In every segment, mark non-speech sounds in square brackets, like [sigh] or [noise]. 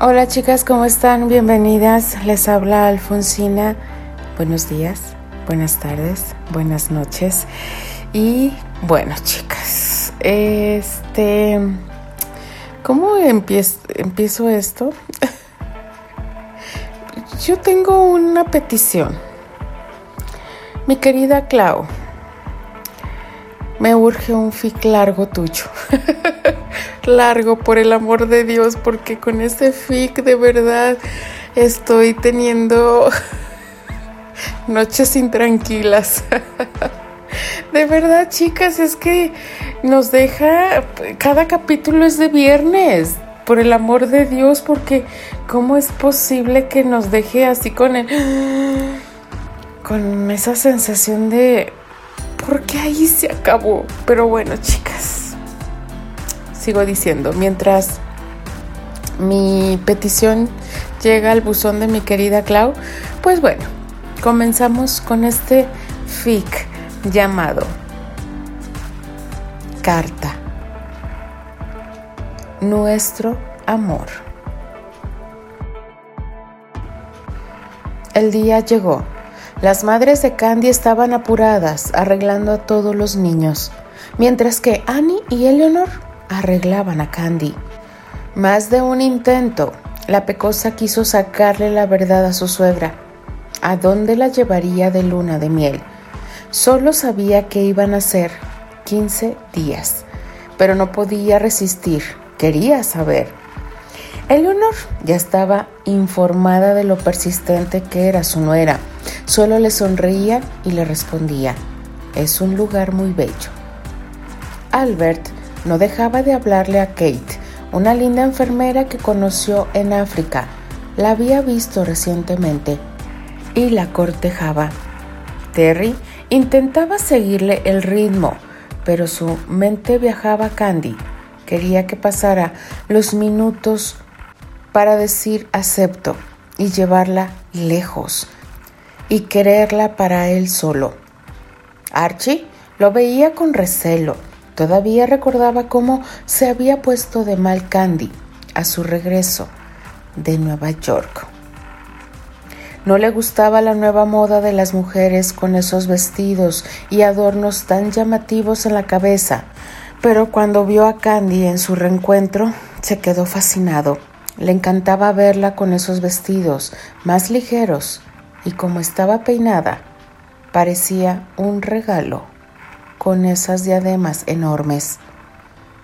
Hola chicas, ¿cómo están? Bienvenidas. Les habla Alfonsina. Buenos días, buenas tardes, buenas noches. Y bueno, chicas, este... ¿Cómo empiezo, empiezo esto? [laughs] Yo tengo una petición. Mi querida Clau, me urge un fic largo tuyo. [laughs] largo, por el amor de Dios, porque con este fic de verdad estoy teniendo [laughs] noches intranquilas. [laughs] De verdad, chicas, es que nos deja, cada capítulo es de viernes, por el amor de Dios, porque ¿cómo es posible que nos deje así con el, [gasps] con esa sensación de, porque ahí se acabó? Pero bueno, chicas, sigo diciendo, mientras mi petición llega al buzón de mi querida Clau, pues bueno, comenzamos con este fic llamado Carta. Nuestro amor. El día llegó. Las madres de Candy estaban apuradas arreglando a todos los niños, mientras que Annie y Eleanor arreglaban a Candy. Más de un intento, la pecosa quiso sacarle la verdad a su suegra. ¿A dónde la llevaría de luna de miel? Solo sabía que iban a ser 15 días, pero no podía resistir, quería saber. Eleonor ya estaba informada de lo persistente que era su nuera. Solo le sonreía y le respondía, es un lugar muy bello. Albert no dejaba de hablarle a Kate, una linda enfermera que conoció en África. La había visto recientemente y la cortejaba. Terry intentaba seguirle el ritmo, pero su mente viajaba a Candy. Quería que pasara los minutos para decir acepto y llevarla lejos y quererla para él solo. Archie lo veía con recelo Todavía recordaba cómo se había puesto de mal Candy a su regreso de Nueva York. No le gustaba la nueva moda de las mujeres con esos vestidos y adornos tan llamativos en la cabeza, pero cuando vio a Candy en su reencuentro se quedó fascinado. Le encantaba verla con esos vestidos más ligeros y como estaba peinada, parecía un regalo con esas diademas enormes.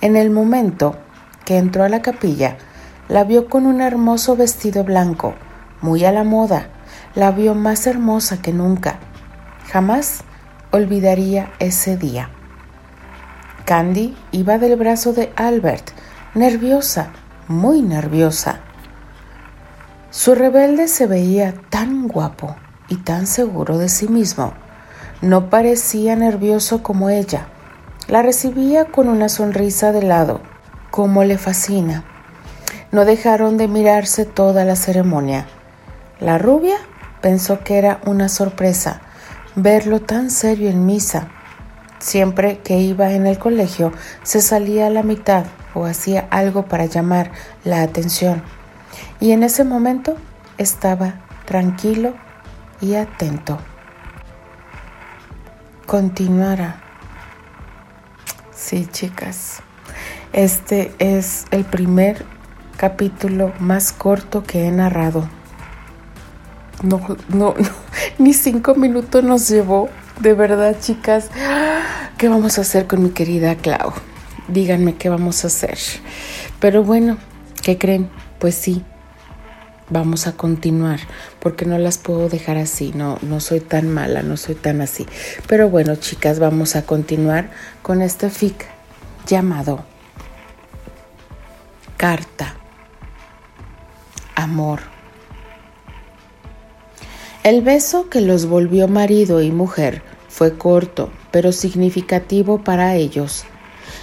En el momento que entró a la capilla, la vio con un hermoso vestido blanco, muy a la moda, la vio más hermosa que nunca. Jamás olvidaría ese día. Candy iba del brazo de Albert, nerviosa, muy nerviosa. Su rebelde se veía tan guapo y tan seguro de sí mismo no parecía nervioso como ella. La recibía con una sonrisa de lado, como le fascina. No dejaron de mirarse toda la ceremonia. La rubia pensó que era una sorpresa verlo tan serio en misa. Siempre que iba en el colegio se salía a la mitad o hacía algo para llamar la atención. Y en ese momento estaba tranquilo y atento continuará. Sí, chicas. Este es el primer capítulo más corto que he narrado. No, no, [laughs] no, ni cinco minutos nos llevó. De verdad, chicas. ¿Qué vamos a hacer con mi querida Clau? Díganme qué vamos a hacer. Pero bueno, ¿qué creen? Pues sí, vamos a continuar, porque no las puedo dejar así, no, no soy tan mala, no soy tan así. Pero bueno, chicas, vamos a continuar con este fic llamado Carta. Amor. El beso que los volvió marido y mujer fue corto, pero significativo para ellos.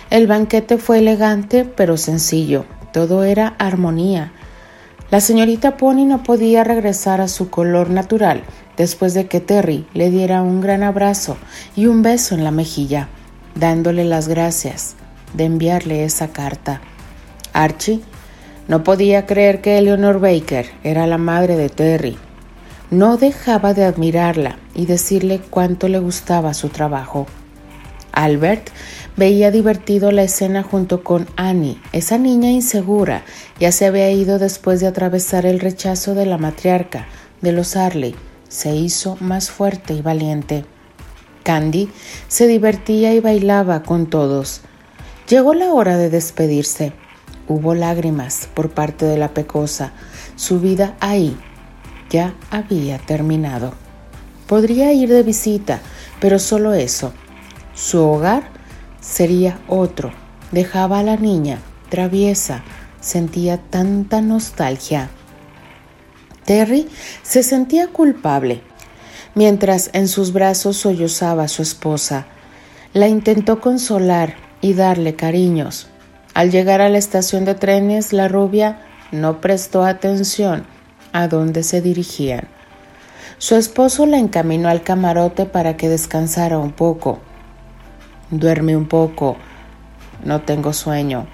El banquete fue elegante, pero sencillo. Todo era armonía la señorita Pony no podía regresar a su color natural después de que Terry le diera un gran abrazo y un beso en la mejilla, dándole las gracias de enviarle esa carta. Archie No podía creer que Eleanor Baker era la madre de Terry. No dejaba de admirarla y decirle cuánto le gustaba su trabajo. Albert veía divertido la escena junto con Annie, esa niña insegura, ya se había ido después de atravesar el rechazo de la matriarca, de los Arley, se hizo más fuerte y valiente. Candy se divertía y bailaba con todos. Llegó la hora de despedirse. Hubo lágrimas por parte de la pecosa. Su vida ahí ya había terminado. Podría ir de visita, pero solo eso. Su hogar sería otro. Dejaba a la niña, traviesa, sentía tanta nostalgia. Terry se sentía culpable, mientras en sus brazos sollozaba a su esposa. La intentó consolar y darle cariños. Al llegar a la estación de trenes, la rubia no prestó atención a dónde se dirigían. Su esposo la encaminó al camarote para que descansara un poco. Duerme un poco. No tengo sueño.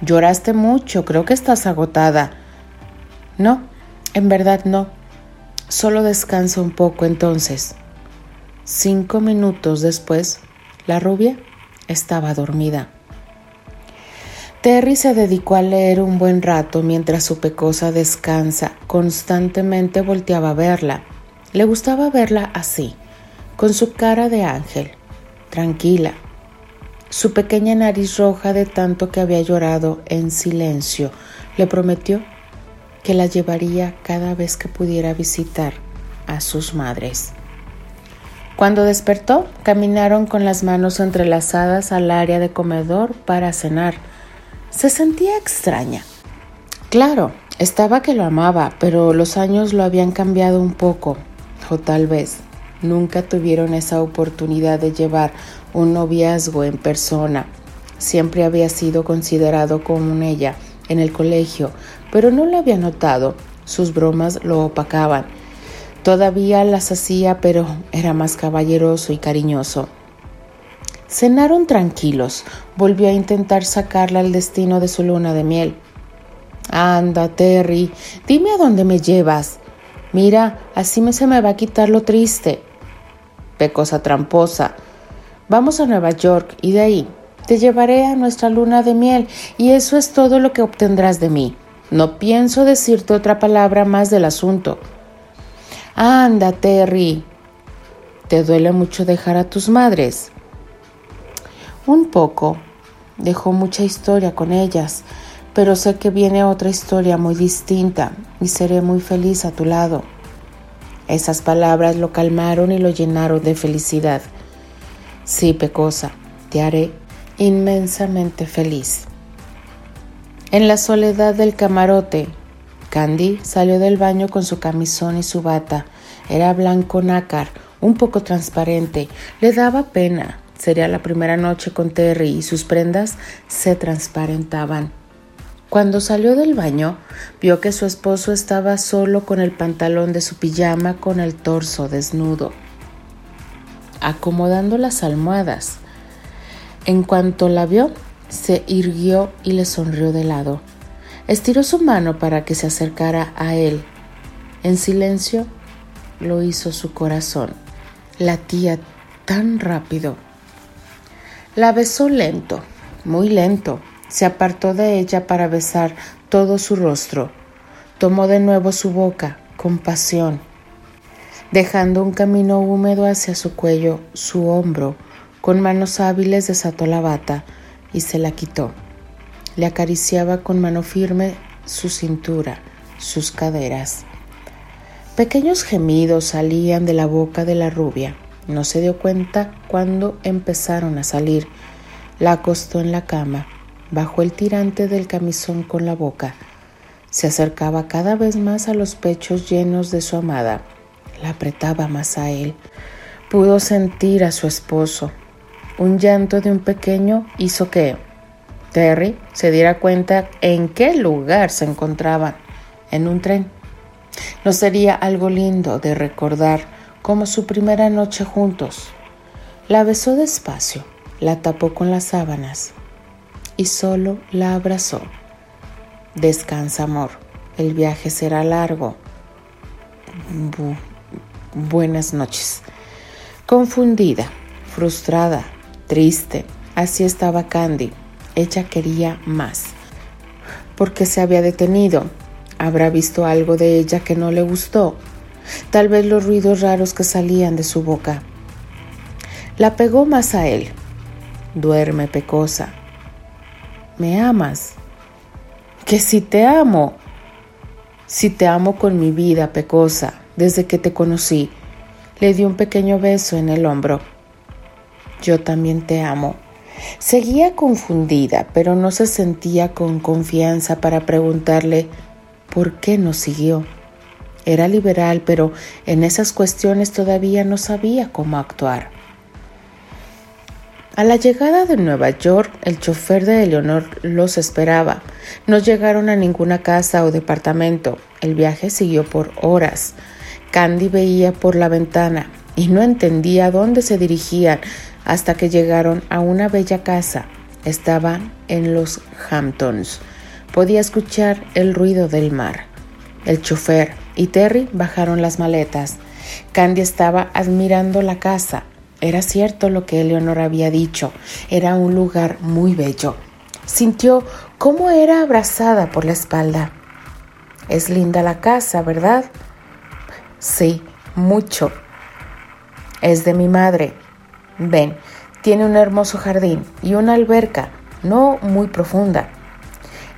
Lloraste mucho, creo que estás agotada. No, en verdad no. Solo descansa un poco entonces. Cinco minutos después, la rubia estaba dormida. Terry se dedicó a leer un buen rato mientras su pecosa descansa. Constantemente volteaba a verla. Le gustaba verla así, con su cara de ángel, tranquila, su pequeña nariz roja de tanto que había llorado en silencio. Le prometió que la llevaría cada vez que pudiera visitar a sus madres. Cuando despertó, caminaron con las manos entrelazadas al área de comedor para cenar. Se sentía extraña. Claro, estaba que lo amaba, pero los años lo habían cambiado un poco, o tal vez nunca tuvieron esa oportunidad de llevar un noviazgo en persona. Siempre había sido considerado como ella en el colegio, pero no lo había notado. Sus bromas lo opacaban. Todavía las hacía, pero era más caballeroso y cariñoso. Cenaron tranquilos. Volvió a intentar sacarla al destino de su luna de miel. Anda, Terry, dime a dónde me llevas. Mira, así me se me va a quitar lo triste. Pecosa tramposa. Vamos a Nueva York y de ahí te llevaré a nuestra luna de miel y eso es todo lo que obtendrás de mí. No pienso decirte otra palabra más del asunto. Anda, Terry. ¿Te duele mucho dejar a tus madres? Un poco. Dejó mucha historia con ellas, pero sé que viene otra historia muy distinta y seré muy feliz a tu lado. Esas palabras lo calmaron y lo llenaron de felicidad. Sí, Pecosa, te haré inmensamente feliz. En la soledad del camarote, Candy salió del baño con su camisón y su bata. Era blanco nácar, un poco transparente. Le daba pena. Sería la primera noche con Terry y sus prendas se transparentaban. Cuando salió del baño, vio que su esposo estaba solo con el pantalón de su pijama con el torso desnudo, acomodando las almohadas. En cuanto la vio, se irguió y le sonrió de lado. Estiró su mano para que se acercara a él. En silencio lo hizo su corazón. Latía tan rápido la besó lento, muy lento. Se apartó de ella para besar todo su rostro. Tomó de nuevo su boca con pasión, dejando un camino húmedo hacia su cuello, su hombro. Con manos hábiles desató la bata y se la quitó. Le acariciaba con mano firme su cintura, sus caderas. Pequeños gemidos salían de la boca de la rubia. No se dio cuenta cuando empezaron a salir. La acostó en la cama, bajó el tirante del camisón con la boca. Se acercaba cada vez más a los pechos llenos de su amada. La apretaba más a él. Pudo sentir a su esposo. Un llanto de un pequeño hizo que Terry se diera cuenta en qué lugar se encontraba, en un tren. No sería algo lindo de recordar como su primera noche juntos. La besó despacio, la tapó con las sábanas y solo la abrazó. Descansa, amor. El viaje será largo. Buenas noches. Confundida, frustrada, triste, así estaba Candy. Ella quería más. ¿Por qué se había detenido? ¿Habrá visto algo de ella que no le gustó? Tal vez los ruidos raros que salían de su boca. La pegó más a él. Duerme, pecosa. ¿Me amas? Que si te amo. Si te amo con mi vida, pecosa, desde que te conocí. Le di un pequeño beso en el hombro. Yo también te amo. Seguía confundida, pero no se sentía con confianza para preguntarle por qué no siguió. Era liberal, pero en esas cuestiones todavía no sabía cómo actuar. A la llegada de Nueva York, el chofer de Eleonor los esperaba. No llegaron a ninguna casa o departamento. El viaje siguió por horas. Candy veía por la ventana y no entendía dónde se dirigían hasta que llegaron a una bella casa. Estaban en los Hamptons. Podía escuchar el ruido del mar. El chofer y Terry bajaron las maletas. Candy estaba admirando la casa. Era cierto lo que Eleonor había dicho. Era un lugar muy bello. Sintió cómo era abrazada por la espalda. Es linda la casa, ¿verdad? Sí, mucho. Es de mi madre. Ven, tiene un hermoso jardín y una alberca, no muy profunda.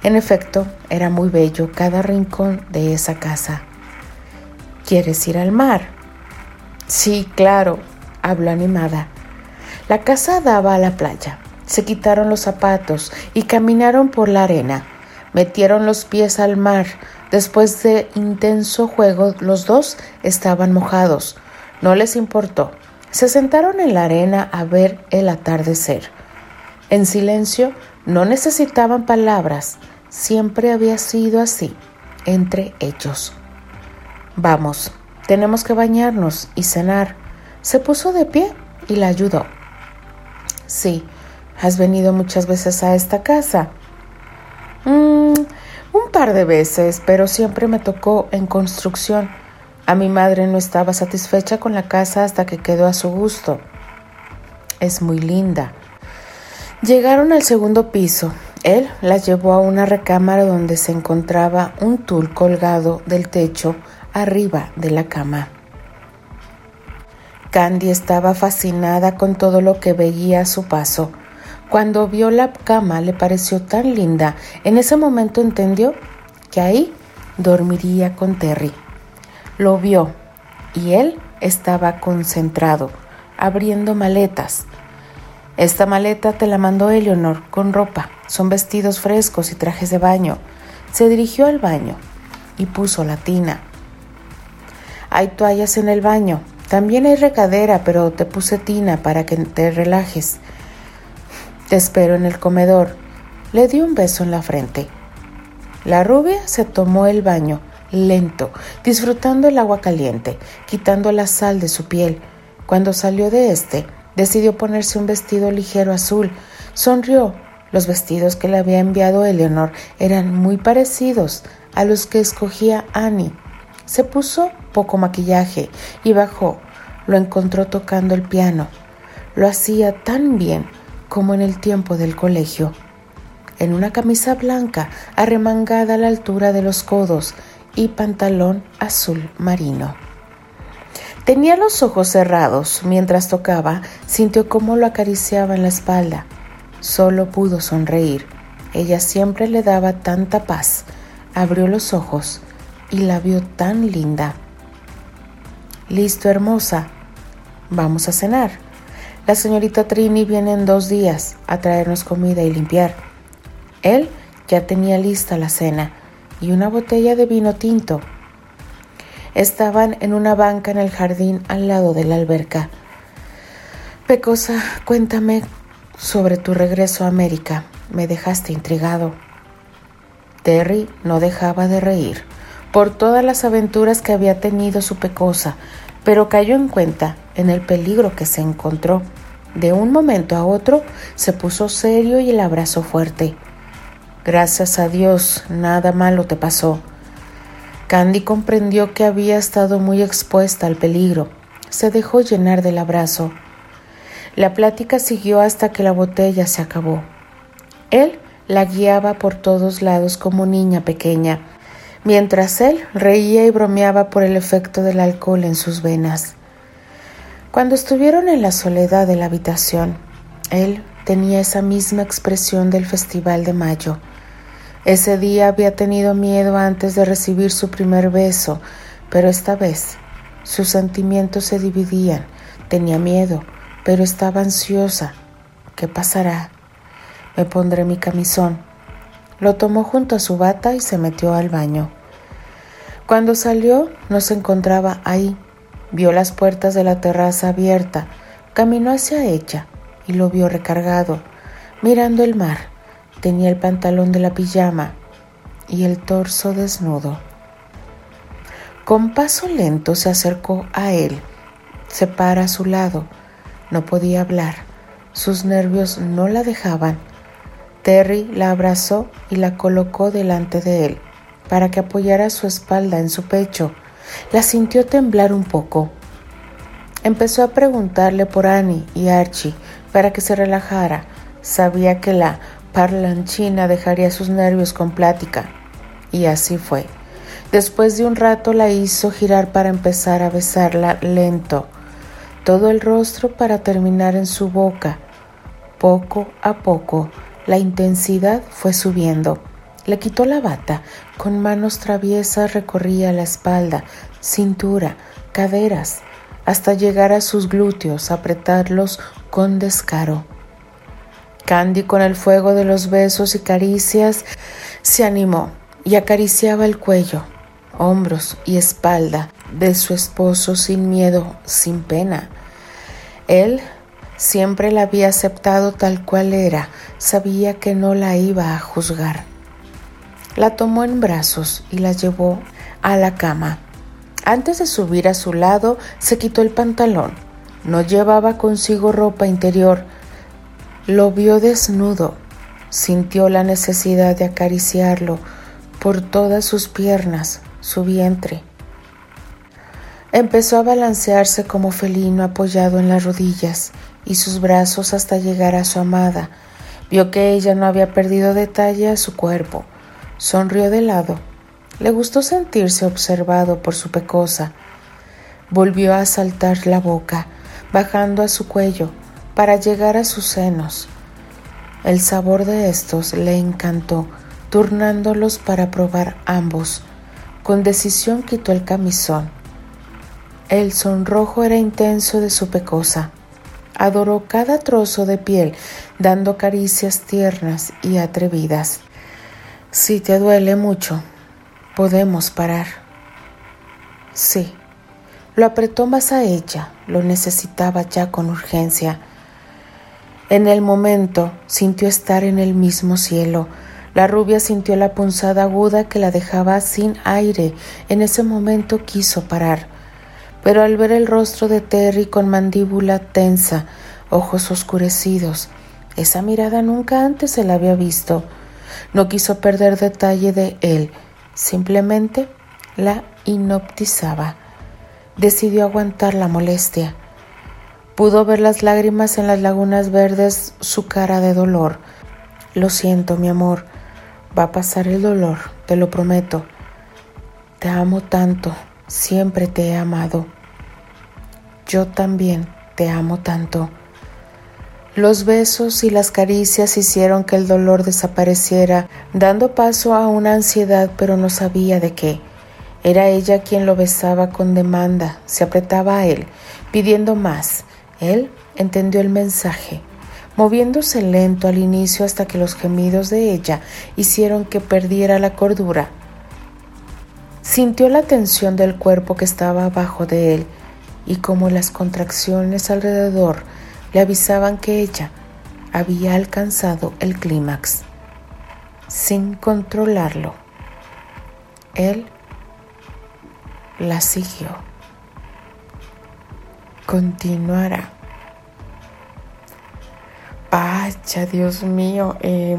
En efecto, era muy bello cada rincón de esa casa. ¿Quieres ir al mar? Sí, claro, habló animada. La casa daba a la playa. Se quitaron los zapatos y caminaron por la arena. Metieron los pies al mar. Después de intenso juego, los dos estaban mojados. No les importó. Se sentaron en la arena a ver el atardecer. En silencio, no necesitaban palabras. Siempre había sido así entre ellos. Vamos, tenemos que bañarnos y cenar. Se puso de pie y la ayudó. Sí, has venido muchas veces a esta casa. Mm, un par de veces, pero siempre me tocó en construcción. A mi madre no estaba satisfecha con la casa hasta que quedó a su gusto. Es muy linda. Llegaron al segundo piso. Él la llevó a una recámara donde se encontraba un tul colgado del techo arriba de la cama. Candy estaba fascinada con todo lo que veía a su paso. Cuando vio la cama le pareció tan linda. En ese momento entendió que ahí dormiría con Terry. Lo vio y él estaba concentrado, abriendo maletas. Esta maleta te la mandó Eleonor con ropa. Son vestidos frescos y trajes de baño. Se dirigió al baño y puso la tina. Hay toallas en el baño. También hay recadera, pero te puse tina para que te relajes. Te espero en el comedor. Le dio un beso en la frente. La rubia se tomó el baño, lento, disfrutando el agua caliente, quitando la sal de su piel. Cuando salió de este, decidió ponerse un vestido ligero azul. Sonrió. Los vestidos que le había enviado Eleanor eran muy parecidos a los que escogía Annie. Se puso poco maquillaje y bajó. Lo encontró tocando el piano. Lo hacía tan bien como en el tiempo del colegio. En una camisa blanca arremangada a la altura de los codos y pantalón azul marino. Tenía los ojos cerrados mientras tocaba, sintió cómo lo acariciaba en la espalda. Solo pudo sonreír. Ella siempre le daba tanta paz. Abrió los ojos y la vio tan linda. Listo, hermosa. Vamos a cenar. La señorita Trini viene en dos días a traernos comida y limpiar. Él ya tenía lista la cena y una botella de vino tinto. Estaban en una banca en el jardín al lado de la alberca. Pecosa, cuéntame sobre tu regreso a América. Me dejaste intrigado. Terry no dejaba de reír por todas las aventuras que había tenido su pecosa, pero cayó en cuenta en el peligro que se encontró. De un momento a otro se puso serio y el abrazó fuerte. Gracias a Dios, nada malo te pasó. Candy comprendió que había estado muy expuesta al peligro. Se dejó llenar del abrazo. La plática siguió hasta que la botella se acabó. Él la guiaba por todos lados como niña pequeña, mientras él reía y bromeaba por el efecto del alcohol en sus venas. Cuando estuvieron en la soledad de la habitación, él tenía esa misma expresión del Festival de Mayo. Ese día había tenido miedo antes de recibir su primer beso, pero esta vez sus sentimientos se dividían. Tenía miedo, pero estaba ansiosa. ¿Qué pasará? Me pondré mi camisón. Lo tomó junto a su bata y se metió al baño. Cuando salió, no se encontraba ahí. Vio las puertas de la terraza abierta, caminó hacia ella y lo vio recargado, mirando el mar. Tenía el pantalón de la pijama y el torso desnudo. Con paso lento se acercó a él, se para a su lado no podía hablar. Sus nervios no la dejaban. Terry la abrazó y la colocó delante de él para que apoyara su espalda en su pecho. La sintió temblar un poco. Empezó a preguntarle por Annie y Archie para que se relajara. Sabía que la parlanchina dejaría sus nervios con plática. Y así fue. Después de un rato la hizo girar para empezar a besarla lento todo el rostro para terminar en su boca. Poco a poco la intensidad fue subiendo. Le quitó la bata, con manos traviesas recorría la espalda, cintura, caderas, hasta llegar a sus glúteos, apretarlos con descaro. Candy, con el fuego de los besos y caricias, se animó y acariciaba el cuello, hombros y espalda de su esposo sin miedo, sin pena. Él siempre la había aceptado tal cual era, sabía que no la iba a juzgar. La tomó en brazos y la llevó a la cama. Antes de subir a su lado, se quitó el pantalón. No llevaba consigo ropa interior. Lo vio desnudo. Sintió la necesidad de acariciarlo por todas sus piernas, su vientre. Empezó a balancearse como felino apoyado en las rodillas y sus brazos hasta llegar a su amada. Vio que ella no había perdido detalle a su cuerpo. Sonrió de lado. Le gustó sentirse observado por su pecosa. Volvió a saltar la boca, bajando a su cuello, para llegar a sus senos. El sabor de estos le encantó, turnándolos para probar ambos. Con decisión quitó el camisón el sonrojo era intenso de su pecosa. Adoró cada trozo de piel, dando caricias tiernas y atrevidas. Si te duele mucho, podemos parar. Sí. Lo apretó más a ella, lo necesitaba ya con urgencia. En el momento sintió estar en el mismo cielo. La rubia sintió la punzada aguda que la dejaba sin aire. En ese momento quiso parar pero al ver el rostro de Terry con mandíbula tensa, ojos oscurecidos, esa mirada nunca antes se la había visto. No quiso perder detalle de él, simplemente la inoptizaba. Decidió aguantar la molestia. Pudo ver las lágrimas en las lagunas verdes, su cara de dolor. Lo siento, mi amor. Va a pasar el dolor, te lo prometo. Te amo tanto. Siempre te he amado. Yo también te amo tanto. Los besos y las caricias hicieron que el dolor desapareciera, dando paso a una ansiedad, pero no sabía de qué. Era ella quien lo besaba con demanda, se apretaba a él, pidiendo más. Él entendió el mensaje, moviéndose lento al inicio hasta que los gemidos de ella hicieron que perdiera la cordura. Sintió la tensión del cuerpo que estaba abajo de él y como las contracciones alrededor le avisaban que ella había alcanzado el clímax. Sin controlarlo, él la siguió. Continuará. Pacha, Dios mío. Eh,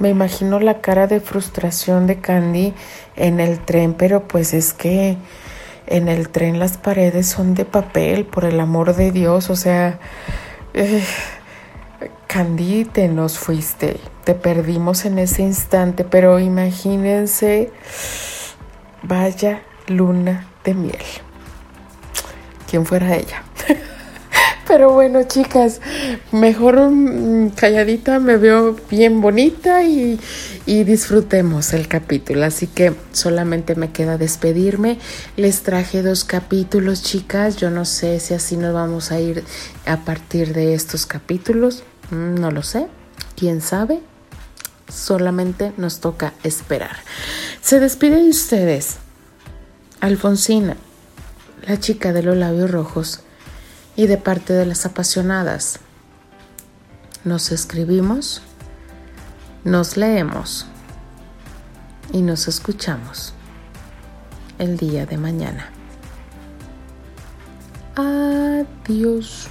Me imagino la cara de frustración de Candy en el tren, pero pues es que en el tren las paredes son de papel, por el amor de Dios, o sea, eh, Candy, te nos fuiste, te perdimos en ese instante, pero imagínense, vaya luna de miel. ¿Quién fuera ella? Pero bueno, chicas, mejor mm, calladita me veo bien bonita y, y, disfrutemos el capítulo. Así que solamente me queda despedirme. Les traje dos capítulos, chicas. Yo no sé si así nos vamos a ir a partir de estos capítulos. Mm, no lo sé. ¿Quién sabe? Solamente nos toca esperar. Se despide de ustedes. Alfonsina, la chica de los labios rojos y de parte de las apasionadas. Nos escribimos, nos leemos y nos escuchamos el día de mañana. Adiós.